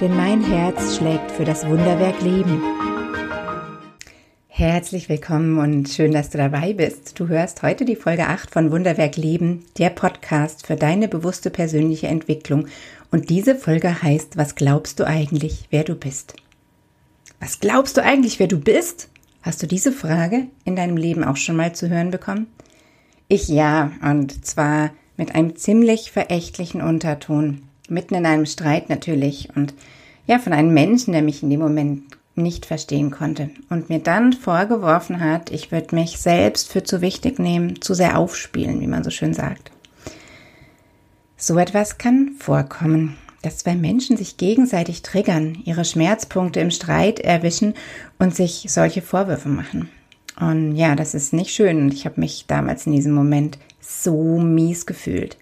denn mein Herz schlägt für das Wunderwerk Leben. Herzlich willkommen und schön, dass du dabei bist. Du hörst heute die Folge 8 von Wunderwerk Leben, der Podcast für deine bewusste persönliche Entwicklung. Und diese Folge heißt, was glaubst du eigentlich, wer du bist? Was glaubst du eigentlich, wer du bist? Hast du diese Frage in deinem Leben auch schon mal zu hören bekommen? Ich ja, und zwar mit einem ziemlich verächtlichen Unterton mitten in einem Streit natürlich und ja, von einem Menschen, der mich in dem Moment nicht verstehen konnte und mir dann vorgeworfen hat, ich würde mich selbst für zu wichtig nehmen, zu sehr aufspielen, wie man so schön sagt. So etwas kann vorkommen, dass zwei Menschen sich gegenseitig triggern, ihre Schmerzpunkte im Streit erwischen und sich solche Vorwürfe machen. Und ja, das ist nicht schön und ich habe mich damals in diesem Moment so mies gefühlt.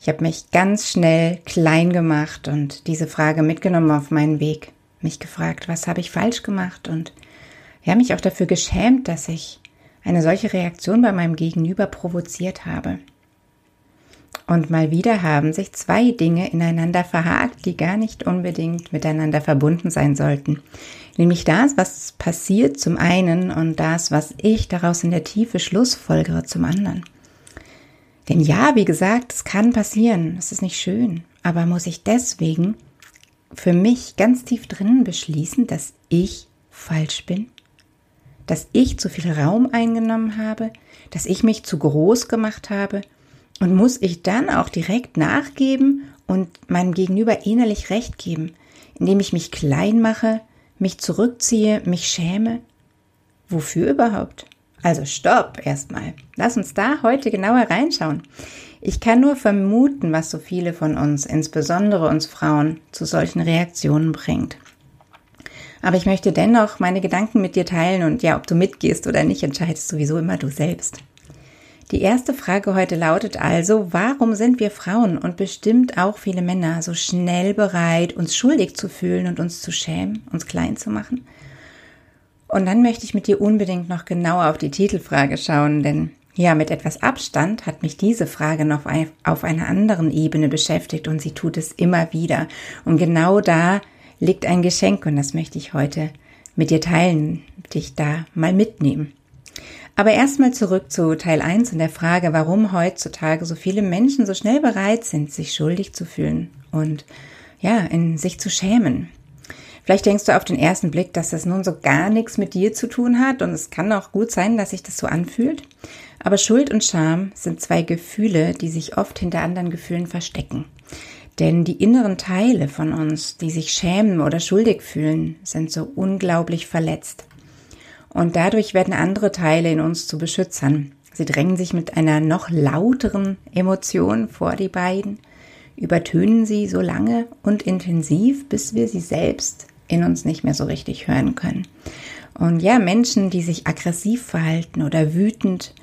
Ich habe mich ganz schnell klein gemacht und diese Frage mitgenommen auf meinen Weg. Mich gefragt, was habe ich falsch gemacht und ja, mich auch dafür geschämt, dass ich eine solche Reaktion bei meinem Gegenüber provoziert habe. Und mal wieder haben sich zwei Dinge ineinander verhakt, die gar nicht unbedingt miteinander verbunden sein sollten. Nämlich das, was passiert zum einen und das, was ich daraus in der Tiefe schlussfolgere zum anderen. Denn ja, wie gesagt, es kann passieren, es ist nicht schön, aber muss ich deswegen für mich ganz tief drinnen beschließen, dass ich falsch bin? Dass ich zu viel Raum eingenommen habe? Dass ich mich zu groß gemacht habe? Und muss ich dann auch direkt nachgeben und meinem Gegenüber innerlich recht geben, indem ich mich klein mache, mich zurückziehe, mich schäme? Wofür überhaupt? Also stopp erstmal. Lass uns da heute genauer reinschauen. Ich kann nur vermuten, was so viele von uns, insbesondere uns Frauen, zu solchen Reaktionen bringt. Aber ich möchte dennoch meine Gedanken mit dir teilen und ja, ob du mitgehst oder nicht, entscheidest sowieso immer du selbst. Die erste Frage heute lautet also, warum sind wir Frauen und bestimmt auch viele Männer so schnell bereit, uns schuldig zu fühlen und uns zu schämen, uns klein zu machen? Und dann möchte ich mit dir unbedingt noch genauer auf die Titelfrage schauen, denn ja, mit etwas Abstand hat mich diese Frage noch auf einer anderen Ebene beschäftigt und sie tut es immer wieder. Und genau da liegt ein Geschenk und das möchte ich heute mit dir teilen, dich da mal mitnehmen. Aber erstmal zurück zu Teil 1 und der Frage, warum heutzutage so viele Menschen so schnell bereit sind, sich schuldig zu fühlen und ja, in sich zu schämen. Vielleicht denkst du auf den ersten Blick, dass das nun so gar nichts mit dir zu tun hat und es kann auch gut sein, dass sich das so anfühlt. Aber Schuld und Scham sind zwei Gefühle, die sich oft hinter anderen Gefühlen verstecken. Denn die inneren Teile von uns, die sich schämen oder schuldig fühlen, sind so unglaublich verletzt. Und dadurch werden andere Teile in uns zu Beschützern. Sie drängen sich mit einer noch lauteren Emotion vor die beiden, übertönen sie so lange und intensiv, bis wir sie selbst in uns nicht mehr so richtig hören können. Und ja, Menschen, die sich aggressiv verhalten oder wütend,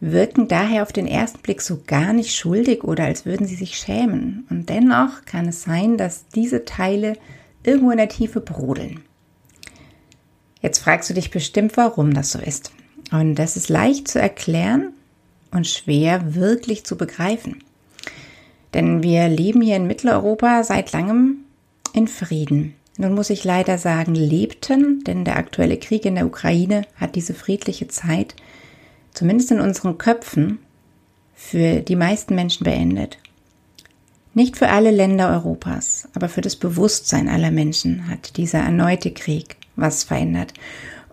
wirken daher auf den ersten Blick so gar nicht schuldig oder als würden sie sich schämen. Und dennoch kann es sein, dass diese Teile irgendwo in der Tiefe brodeln. Jetzt fragst du dich bestimmt, warum das so ist. Und das ist leicht zu erklären und schwer wirklich zu begreifen. Denn wir leben hier in Mitteleuropa seit langem in Frieden. Nun muss ich leider sagen, lebten, denn der aktuelle Krieg in der Ukraine hat diese friedliche Zeit, zumindest in unseren Köpfen, für die meisten Menschen beendet. Nicht für alle Länder Europas, aber für das Bewusstsein aller Menschen hat dieser erneute Krieg was verändert.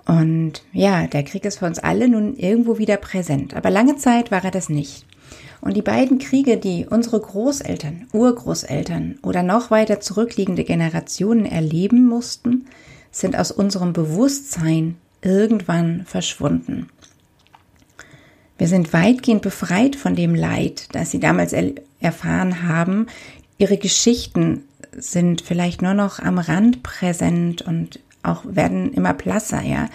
Und ja, der Krieg ist für uns alle nun irgendwo wieder präsent, aber lange Zeit war er das nicht. Und die beiden Kriege, die unsere Großeltern, Urgroßeltern oder noch weiter zurückliegende Generationen erleben mussten, sind aus unserem Bewusstsein irgendwann verschwunden. Wir sind weitgehend befreit von dem Leid, das sie damals er erfahren haben. Ihre Geschichten sind vielleicht nur noch am Rand präsent und auch werden immer blasser, ja.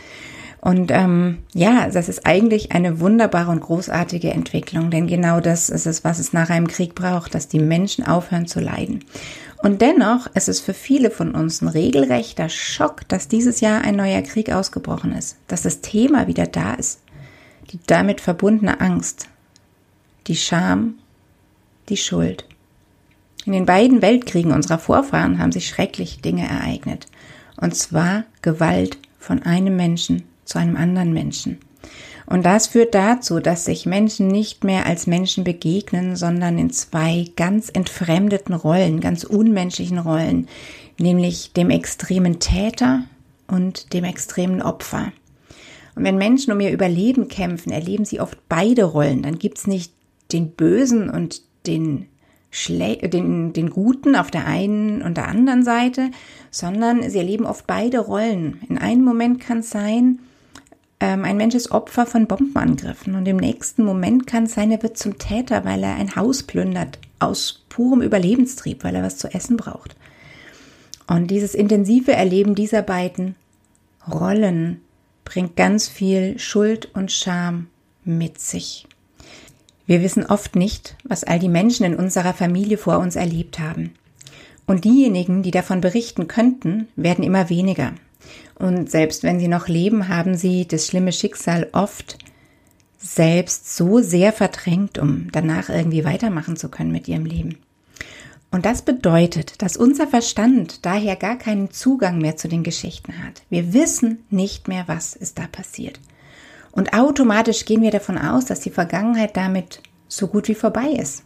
Und ähm, ja, das ist eigentlich eine wunderbare und großartige Entwicklung, denn genau das ist es, was es nach einem Krieg braucht, dass die Menschen aufhören zu leiden. Und dennoch ist es für viele von uns ein regelrechter Schock, dass dieses Jahr ein neuer Krieg ausgebrochen ist, dass das Thema wieder da ist, die damit verbundene Angst, die Scham, die Schuld. In den beiden Weltkriegen unserer Vorfahren haben sich schreckliche Dinge ereignet, und zwar Gewalt von einem Menschen zu einem anderen Menschen. Und das führt dazu, dass sich Menschen nicht mehr als Menschen begegnen, sondern in zwei ganz entfremdeten Rollen, ganz unmenschlichen Rollen, nämlich dem extremen Täter und dem extremen Opfer. Und wenn Menschen um ihr Überleben kämpfen, erleben sie oft beide Rollen. Dann gibt's nicht den Bösen und den, Schle den, den Guten auf der einen und der anderen Seite, sondern sie erleben oft beide Rollen. In einem Moment kann es sein, ähm, ein Mensch ist Opfer von Bombenangriffen und im nächsten Moment kann sein, er wird zum Täter, weil er ein Haus plündert, aus purem Überlebenstrieb, weil er was zu essen braucht. Und dieses intensive Erleben dieser beiden Rollen bringt ganz viel Schuld und Scham mit sich. Wir wissen oft nicht, was all die Menschen in unserer Familie vor uns erlebt haben. Und diejenigen, die davon berichten könnten, werden immer weniger. Und selbst wenn sie noch leben, haben sie das schlimme Schicksal oft selbst so sehr verdrängt, um danach irgendwie weitermachen zu können mit ihrem Leben. Und das bedeutet, dass unser Verstand daher gar keinen Zugang mehr zu den Geschichten hat. Wir wissen nicht mehr, was ist da passiert. Und automatisch gehen wir davon aus, dass die Vergangenheit damit so gut wie vorbei ist.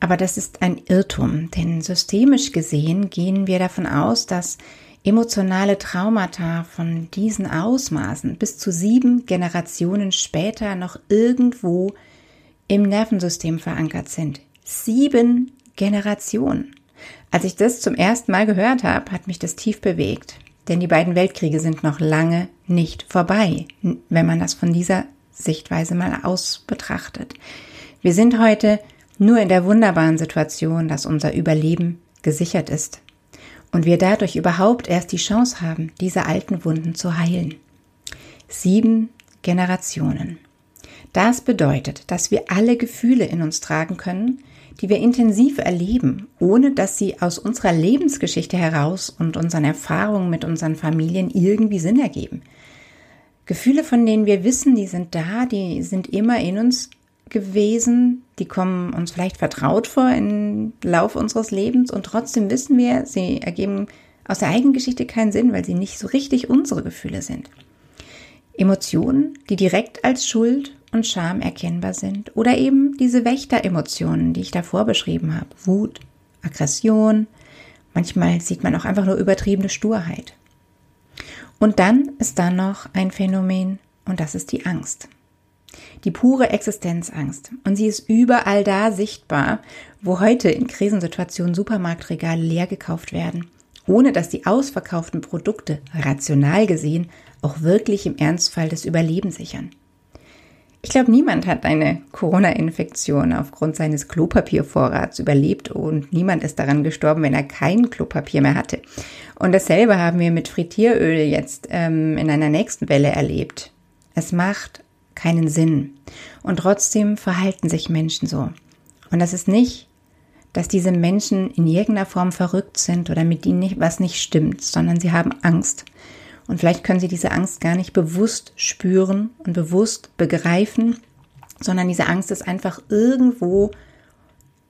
Aber das ist ein Irrtum, denn systemisch gesehen gehen wir davon aus, dass emotionale Traumata von diesen Ausmaßen bis zu sieben Generationen später noch irgendwo im Nervensystem verankert sind. Sieben Generationen. Als ich das zum ersten Mal gehört habe, hat mich das tief bewegt. Denn die beiden Weltkriege sind noch lange nicht vorbei, wenn man das von dieser Sichtweise mal aus betrachtet. Wir sind heute nur in der wunderbaren Situation, dass unser Überleben gesichert ist und wir dadurch überhaupt erst die Chance haben, diese alten Wunden zu heilen. Sieben Generationen. Das bedeutet, dass wir alle Gefühle in uns tragen können, die wir intensiv erleben, ohne dass sie aus unserer Lebensgeschichte heraus und unseren Erfahrungen mit unseren Familien irgendwie Sinn ergeben. Gefühle, von denen wir wissen, die sind da, die sind immer in uns gewesen, die kommen uns vielleicht vertraut vor im Lauf unseres Lebens und trotzdem wissen wir, sie ergeben aus der eigenen Geschichte keinen Sinn, weil sie nicht so richtig unsere Gefühle sind. Emotionen, die direkt als Schuld und Scham erkennbar sind oder eben diese Wächteremotionen, die ich davor beschrieben habe. Wut, Aggression, manchmal sieht man auch einfach nur übertriebene Sturheit. Und dann ist da noch ein Phänomen und das ist die Angst. Die pure Existenzangst. Und sie ist überall da sichtbar, wo heute in Krisensituationen Supermarktregale leer gekauft werden, ohne dass die ausverkauften Produkte rational gesehen auch wirklich im Ernstfall das Überleben sichern. Ich glaube, niemand hat eine Corona-Infektion aufgrund seines Klopapiervorrats überlebt und niemand ist daran gestorben, wenn er kein Klopapier mehr hatte. Und dasselbe haben wir mit Frittieröl jetzt ähm, in einer nächsten Welle erlebt. Es macht keinen Sinn. Und trotzdem verhalten sich Menschen so. Und das ist nicht, dass diese Menschen in irgendeiner Form verrückt sind oder mit ihnen nicht, was nicht stimmt, sondern sie haben Angst. Und vielleicht können sie diese Angst gar nicht bewusst spüren und bewusst begreifen, sondern diese Angst ist einfach irgendwo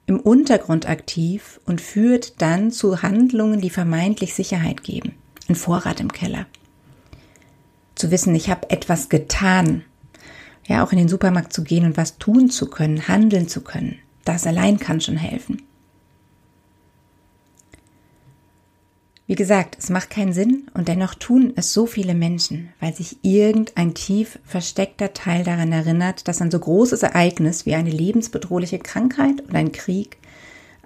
im Untergrund aktiv und führt dann zu Handlungen, die vermeintlich Sicherheit geben. Ein Vorrat im Keller. Zu wissen, ich habe etwas getan. Ja, auch in den Supermarkt zu gehen und was tun zu können, handeln zu können. Das allein kann schon helfen. Wie gesagt, es macht keinen Sinn und dennoch tun es so viele Menschen, weil sich irgendein tief versteckter Teil daran erinnert, dass ein so großes Ereignis wie eine lebensbedrohliche Krankheit oder ein Krieg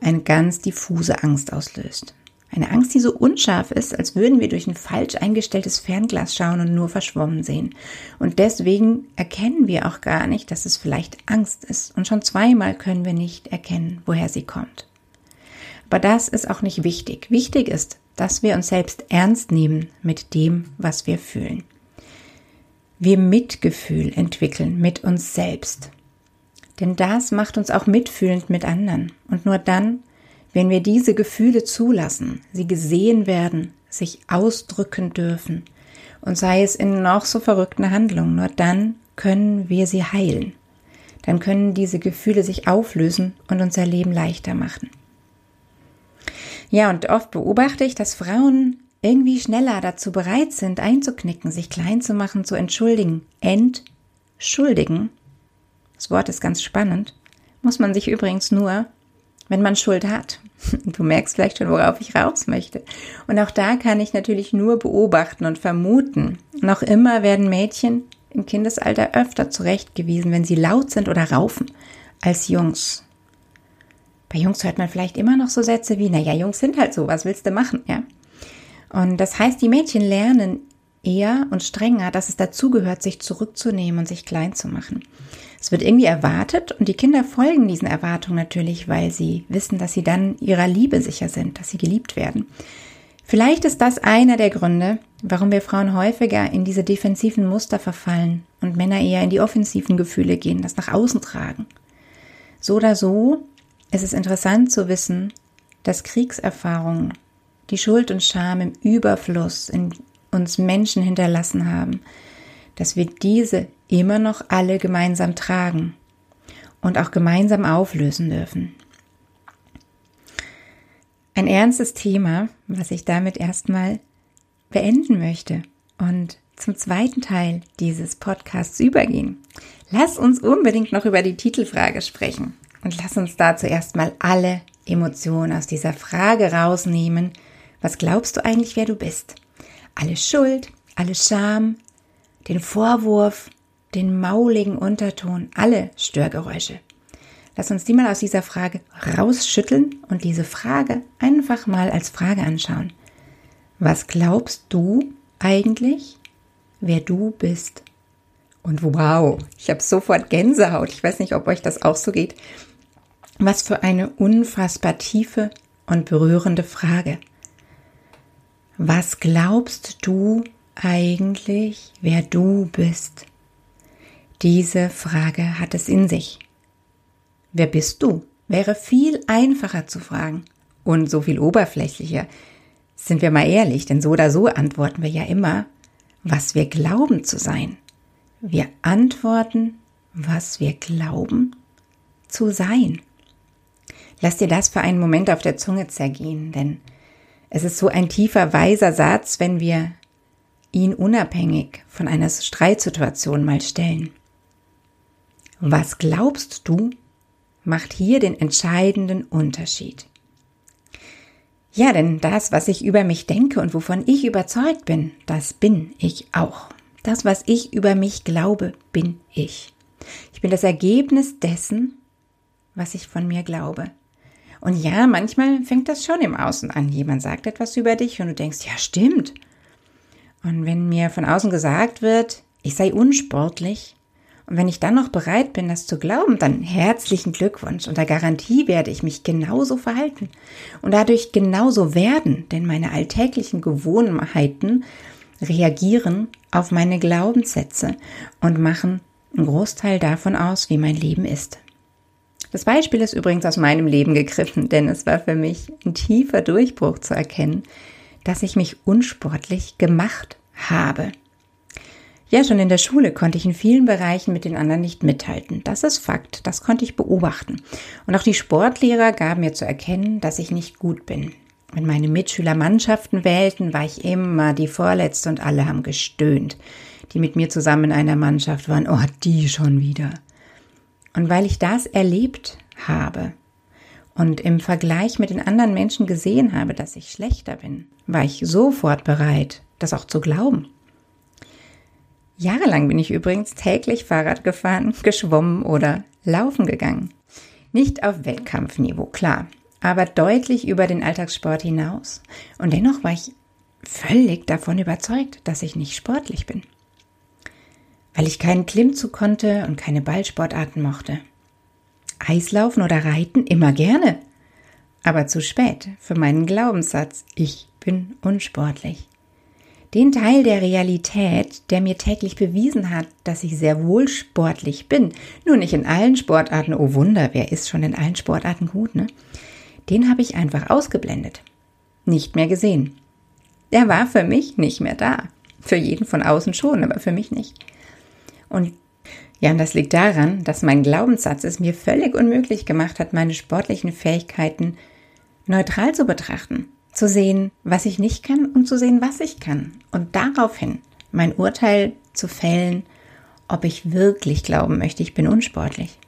eine ganz diffuse Angst auslöst. Eine Angst, die so unscharf ist, als würden wir durch ein falsch eingestelltes Fernglas schauen und nur verschwommen sehen. Und deswegen erkennen wir auch gar nicht, dass es vielleicht Angst ist. Und schon zweimal können wir nicht erkennen, woher sie kommt. Aber das ist auch nicht wichtig. Wichtig ist, dass wir uns selbst ernst nehmen mit dem, was wir fühlen. Wir Mitgefühl entwickeln mit uns selbst. Denn das macht uns auch mitfühlend mit anderen. Und nur dann, wenn wir diese Gefühle zulassen, sie gesehen werden, sich ausdrücken dürfen, und sei es in noch so verrückten Handlungen, nur dann können wir sie heilen. Dann können diese Gefühle sich auflösen und unser Leben leichter machen. Ja, und oft beobachte ich, dass Frauen irgendwie schneller dazu bereit sind, einzuknicken, sich klein zu machen, zu entschuldigen. Entschuldigen, das Wort ist ganz spannend, muss man sich übrigens nur, wenn man Schuld hat. Du merkst vielleicht schon, worauf ich raus möchte. Und auch da kann ich natürlich nur beobachten und vermuten. Noch immer werden Mädchen im Kindesalter öfter zurechtgewiesen, wenn sie laut sind oder raufen, als Jungs. Bei Jungs hört man vielleicht immer noch so Sätze wie, naja, Jungs sind halt so, was willst du machen, ja? Und das heißt, die Mädchen lernen eher und strenger, dass es dazugehört, sich zurückzunehmen und sich klein zu machen. Es wird irgendwie erwartet und die Kinder folgen diesen Erwartungen natürlich, weil sie wissen, dass sie dann ihrer Liebe sicher sind, dass sie geliebt werden. Vielleicht ist das einer der Gründe, warum wir Frauen häufiger in diese defensiven Muster verfallen und Männer eher in die offensiven Gefühle gehen, das nach außen tragen. So oder so ist es interessant zu wissen, dass Kriegserfahrungen, die Schuld und Scham im Überfluss in uns Menschen hinterlassen haben, dass wir diese immer noch alle gemeinsam tragen und auch gemeinsam auflösen dürfen. Ein ernstes Thema, was ich damit erstmal beenden möchte und zum zweiten Teil dieses Podcasts übergehen. Lass uns unbedingt noch über die Titelfrage sprechen und lass uns dazu erstmal alle Emotionen aus dieser Frage rausnehmen. Was glaubst du eigentlich, wer du bist? Alle Schuld, alle Scham, den Vorwurf, den mauligen Unterton, alle Störgeräusche. Lass uns die mal aus dieser Frage rausschütteln und diese Frage einfach mal als Frage anschauen. Was glaubst du eigentlich, wer du bist? Und wow, ich habe sofort Gänsehaut. Ich weiß nicht, ob euch das auch so geht. Was für eine unfassbar tiefe und berührende Frage. Was glaubst du eigentlich, wer du bist? Diese Frage hat es in sich. Wer bist du? Wäre viel einfacher zu fragen und so viel oberflächlicher. Sind wir mal ehrlich, denn so oder so antworten wir ja immer, was wir glauben zu sein. Wir antworten, was wir glauben zu sein. Lass dir das für einen Moment auf der Zunge zergehen, denn es ist so ein tiefer, weiser Satz, wenn wir ihn unabhängig von einer Streitsituation mal stellen. Was glaubst du, macht hier den entscheidenden Unterschied. Ja, denn das, was ich über mich denke und wovon ich überzeugt bin, das bin ich auch. Das, was ich über mich glaube, bin ich. Ich bin das Ergebnis dessen, was ich von mir glaube. Und ja, manchmal fängt das schon im Außen an. Jemand sagt etwas über dich und du denkst, ja, stimmt. Und wenn mir von außen gesagt wird, ich sei unsportlich, und wenn ich dann noch bereit bin, das zu glauben, dann herzlichen Glückwunsch. Unter Garantie werde ich mich genauso verhalten und dadurch genauso werden, denn meine alltäglichen Gewohnheiten reagieren auf meine Glaubenssätze und machen einen Großteil davon aus, wie mein Leben ist. Das Beispiel ist übrigens aus meinem Leben gegriffen, denn es war für mich ein tiefer Durchbruch zu erkennen, dass ich mich unsportlich gemacht habe. Ja, schon in der Schule konnte ich in vielen Bereichen mit den anderen nicht mithalten. Das ist Fakt, das konnte ich beobachten. Und auch die Sportlehrer gaben mir zu erkennen, dass ich nicht gut bin. Wenn meine Mitschüler Mannschaften wählten, war ich immer die Vorletzte und alle haben gestöhnt, die mit mir zusammen in einer Mannschaft waren. Oh, die schon wieder. Und weil ich das erlebt habe, und im Vergleich mit den anderen Menschen gesehen habe, dass ich schlechter bin, war ich sofort bereit, das auch zu glauben. Jahrelang bin ich übrigens täglich Fahrrad gefahren, geschwommen oder laufen gegangen. Nicht auf Wettkampfniveau, klar, aber deutlich über den Alltagssport hinaus. Und dennoch war ich völlig davon überzeugt, dass ich nicht sportlich bin. Weil ich keinen Klimmzug konnte und keine Ballsportarten mochte. Eislaufen oder Reiten immer gerne. Aber zu spät für meinen Glaubenssatz, ich bin unsportlich. Den Teil der Realität, der mir täglich bewiesen hat, dass ich sehr wohl sportlich bin, nur nicht in allen Sportarten, oh Wunder, wer ist schon in allen Sportarten gut, ne? Den habe ich einfach ausgeblendet. Nicht mehr gesehen. Der war für mich nicht mehr da. Für jeden von außen schon, aber für mich nicht. Und ja, und das liegt daran, dass mein Glaubenssatz es mir völlig unmöglich gemacht hat, meine sportlichen Fähigkeiten neutral zu betrachten zu sehen, was ich nicht kann und zu sehen, was ich kann. Und daraufhin mein Urteil zu fällen, ob ich wirklich glauben möchte, ich bin unsportlich.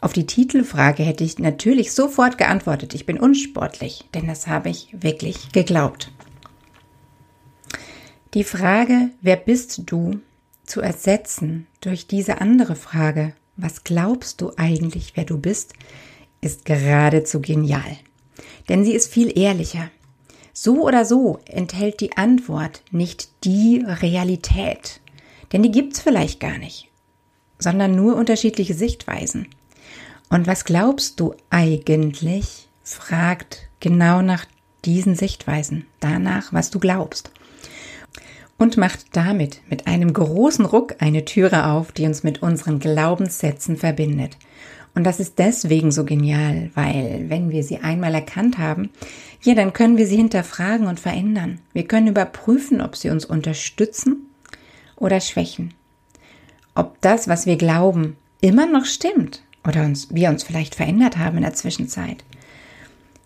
Auf die Titelfrage hätte ich natürlich sofort geantwortet, ich bin unsportlich, denn das habe ich wirklich geglaubt. Die Frage, wer bist du, zu ersetzen durch diese andere Frage, was glaubst du eigentlich, wer du bist, ist geradezu genial denn sie ist viel ehrlicher. So oder so enthält die Antwort nicht die Realität, denn die gibt's vielleicht gar nicht, sondern nur unterschiedliche Sichtweisen. Und was glaubst du eigentlich, fragt genau nach diesen Sichtweisen, danach, was du glaubst. Und macht damit mit einem großen Ruck eine Türe auf, die uns mit unseren Glaubenssätzen verbindet. Und das ist deswegen so genial, weil wenn wir sie einmal erkannt haben, ja, dann können wir sie hinterfragen und verändern. Wir können überprüfen, ob sie uns unterstützen oder schwächen. Ob das, was wir glauben, immer noch stimmt oder uns, wir uns vielleicht verändert haben in der Zwischenzeit.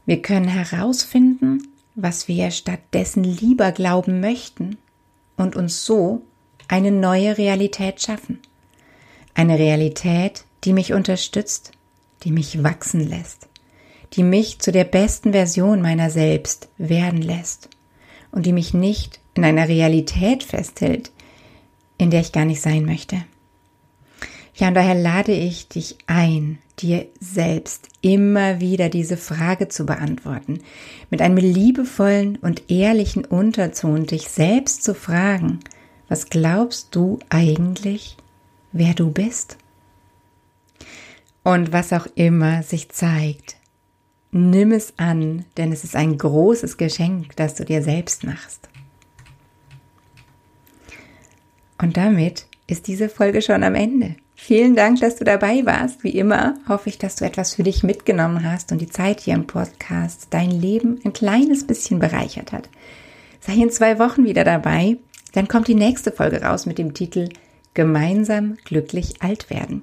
Wir können herausfinden, was wir stattdessen lieber glauben möchten und uns so eine neue Realität schaffen. Eine Realität, die mich unterstützt, die mich wachsen lässt, die mich zu der besten Version meiner selbst werden lässt und die mich nicht in einer Realität festhält, in der ich gar nicht sein möchte. Ja, und daher lade ich dich ein, dir selbst immer wieder diese Frage zu beantworten, mit einem liebevollen und ehrlichen Unterton dich selbst zu fragen, was glaubst du eigentlich, wer du bist? Und was auch immer sich zeigt, nimm es an, denn es ist ein großes Geschenk, das du dir selbst machst. Und damit ist diese Folge schon am Ende. Vielen Dank, dass du dabei warst. Wie immer hoffe ich, dass du etwas für dich mitgenommen hast und die Zeit hier im Podcast dein Leben ein kleines bisschen bereichert hat. Sei in zwei Wochen wieder dabei. Dann kommt die nächste Folge raus mit dem Titel Gemeinsam glücklich alt werden.